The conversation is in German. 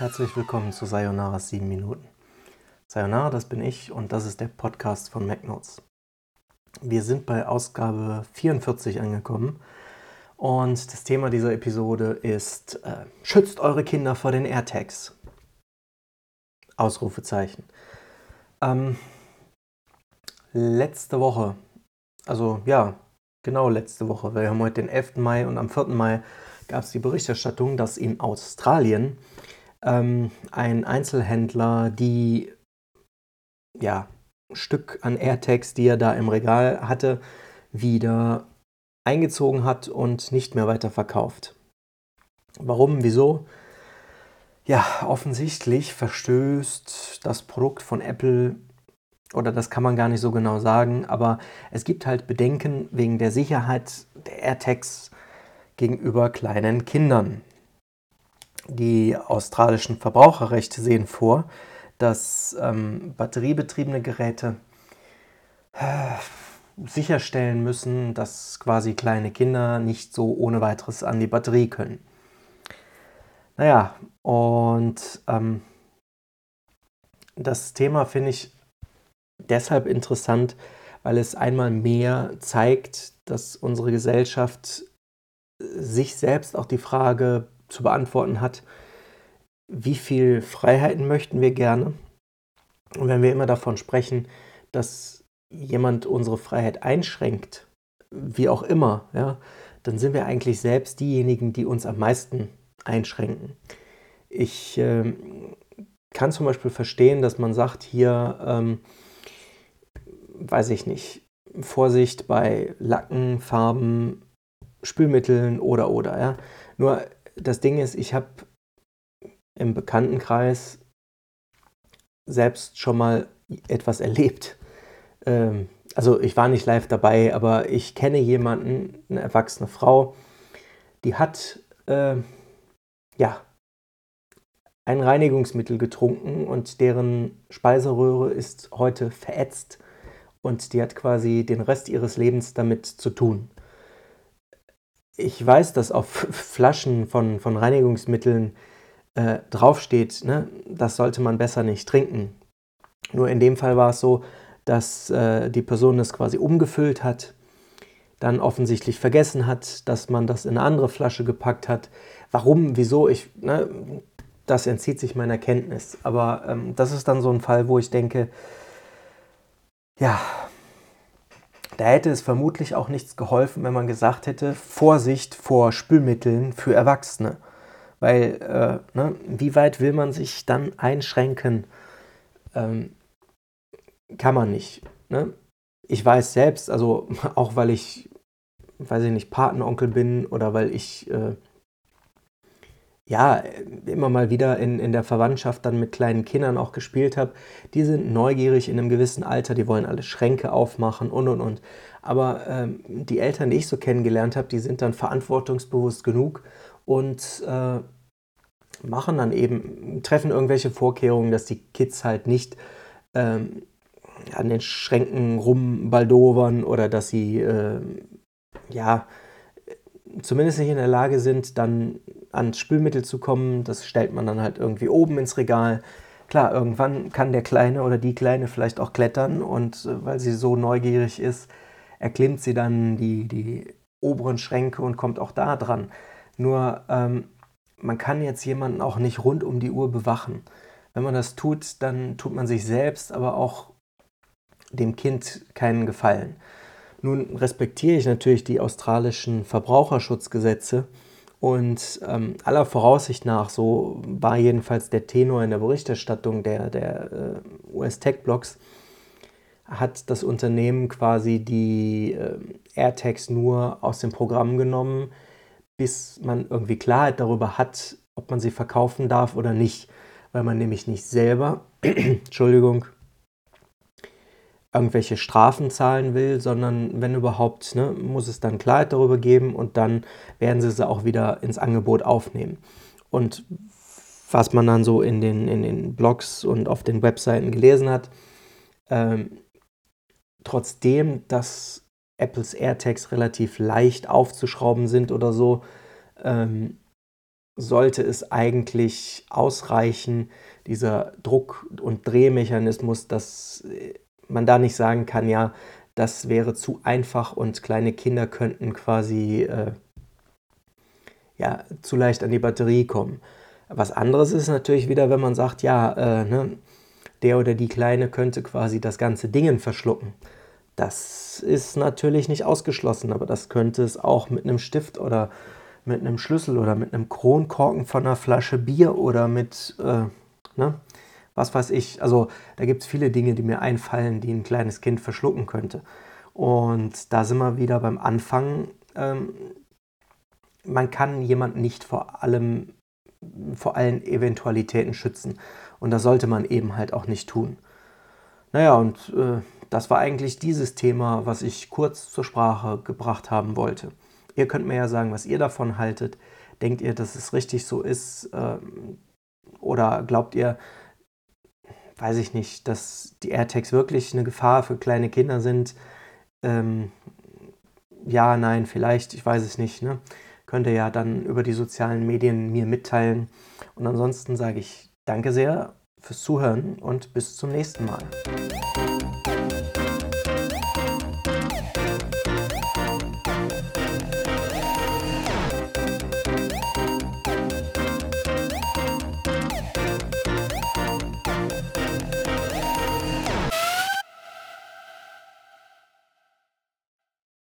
Herzlich willkommen zu Sayonara 7 Minuten. Sayonara, das bin ich und das ist der Podcast von MacNotes. Wir sind bei Ausgabe 44 angekommen und das Thema dieser Episode ist äh, Schützt eure Kinder vor den AirTags. Ausrufezeichen. Ähm, letzte Woche, also ja, genau letzte Woche, wir haben heute den 11. Mai und am 4. Mai gab es die Berichterstattung, dass in Australien ähm, ein Einzelhändler die ja, Stück an AirTags, die er da im Regal hatte, wieder eingezogen hat und nicht mehr weiter verkauft. Warum? Wieso? Ja, offensichtlich verstößt das Produkt von Apple oder das kann man gar nicht so genau sagen, aber es gibt halt Bedenken wegen der Sicherheit der AirTags gegenüber kleinen Kindern. Die australischen Verbraucherrechte sehen vor, dass ähm, batteriebetriebene Geräte äh, sicherstellen müssen, dass quasi kleine Kinder nicht so ohne weiteres an die Batterie können. Naja, und ähm, das Thema finde ich deshalb interessant, weil es einmal mehr zeigt, dass unsere Gesellschaft sich selbst auch die Frage zu beantworten hat, wie viel Freiheiten möchten wir gerne? Und wenn wir immer davon sprechen, dass jemand unsere Freiheit einschränkt, wie auch immer, ja, dann sind wir eigentlich selbst diejenigen, die uns am meisten einschränken. Ich äh, kann zum Beispiel verstehen, dass man sagt, hier, ähm, weiß ich nicht, Vorsicht bei Lacken, Farben, Spülmitteln oder oder. Ja. Nur das Ding ist, ich habe im Bekanntenkreis selbst schon mal etwas erlebt. Ähm, also ich war nicht live dabei, aber ich kenne jemanden, eine erwachsene Frau, die hat äh, ja ein Reinigungsmittel getrunken und deren Speiseröhre ist heute verätzt und die hat quasi den Rest ihres Lebens damit zu tun. Ich weiß, dass auf Flaschen von, von Reinigungsmitteln äh, draufsteht, ne, das sollte man besser nicht trinken. Nur in dem Fall war es so, dass äh, die Person das quasi umgefüllt hat, dann offensichtlich vergessen hat, dass man das in eine andere Flasche gepackt hat. Warum, wieso, ich, ne, das entzieht sich meiner Kenntnis. Aber ähm, das ist dann so ein Fall, wo ich denke, ja, da hätte es vermutlich auch nichts geholfen, wenn man gesagt hätte, Vorsicht vor Spülmitteln für Erwachsene. Weil, äh, ne, wie weit will man sich dann einschränken? Ähm, kann man nicht. Ne? Ich weiß selbst, also auch weil ich, weiß ich nicht, Patenonkel bin oder weil ich äh, ja immer mal wieder in, in der Verwandtschaft dann mit kleinen Kindern auch gespielt habe, die sind neugierig in einem gewissen Alter, die wollen alle Schränke aufmachen und und und. Aber ähm, die Eltern, die ich so kennengelernt habe, die sind dann verantwortungsbewusst genug und äh, machen dann eben, treffen irgendwelche Vorkehrungen, dass die Kids halt nicht ähm, an den Schränken rumbaldowern oder dass sie äh, ja zumindest nicht in der Lage sind, dann ans Spülmittel zu kommen. Das stellt man dann halt irgendwie oben ins Regal. Klar, irgendwann kann der Kleine oder die Kleine vielleicht auch klettern und äh, weil sie so neugierig ist, erklimmt sie dann die, die oberen Schränke und kommt auch da dran. Nur ähm, man kann jetzt jemanden auch nicht rund um die Uhr bewachen. Wenn man das tut, dann tut man sich selbst, aber auch dem Kind keinen Gefallen. Nun respektiere ich natürlich die australischen Verbraucherschutzgesetze und ähm, aller Voraussicht nach, so war jedenfalls der Tenor in der Berichterstattung der, der äh, US-Tech-Blogs, hat das Unternehmen quasi die äh, AirTags nur aus dem Programm genommen, bis man irgendwie Klarheit darüber hat, ob man sie verkaufen darf oder nicht. Weil man nämlich nicht selber, Entschuldigung, irgendwelche Strafen zahlen will, sondern wenn überhaupt, ne, muss es dann Klarheit darüber geben und dann werden sie sie auch wieder ins Angebot aufnehmen. Und was man dann so in den, in den Blogs und auf den Webseiten gelesen hat, ähm, trotzdem, dass Apples AirTags relativ leicht aufzuschrauben sind oder so, ähm, sollte es eigentlich ausreichen, dieser Druck- und Drehmechanismus, dass äh, man da nicht sagen kann, ja, das wäre zu einfach und kleine Kinder könnten quasi äh, ja, zu leicht an die Batterie kommen. Was anderes ist natürlich wieder, wenn man sagt, ja, äh, ne, der oder die Kleine könnte quasi das ganze Dingen verschlucken. Das ist natürlich nicht ausgeschlossen, aber das könnte es auch mit einem Stift oder mit einem Schlüssel oder mit einem Kronkorken von einer Flasche Bier oder mit, äh, ne, was weiß ich. Also da gibt es viele Dinge, die mir einfallen, die ein kleines Kind verschlucken könnte. Und da sind wir wieder beim Anfang. Ähm, man kann jemanden nicht vor allem, vor allen Eventualitäten schützen. Und das sollte man eben halt auch nicht tun. Naja, und äh, das war eigentlich dieses Thema, was ich kurz zur Sprache gebracht haben wollte. Ihr könnt mir ja sagen, was ihr davon haltet. Denkt ihr, dass es richtig so ist? Ähm, oder glaubt ihr, weiß ich nicht, dass die AirTags wirklich eine Gefahr für kleine Kinder sind? Ähm, ja, nein, vielleicht, ich weiß es nicht. Ne? Könnt ihr ja dann über die sozialen Medien mir mitteilen. Und ansonsten sage ich danke sehr fürs Zuhören und bis zum nächsten Mal.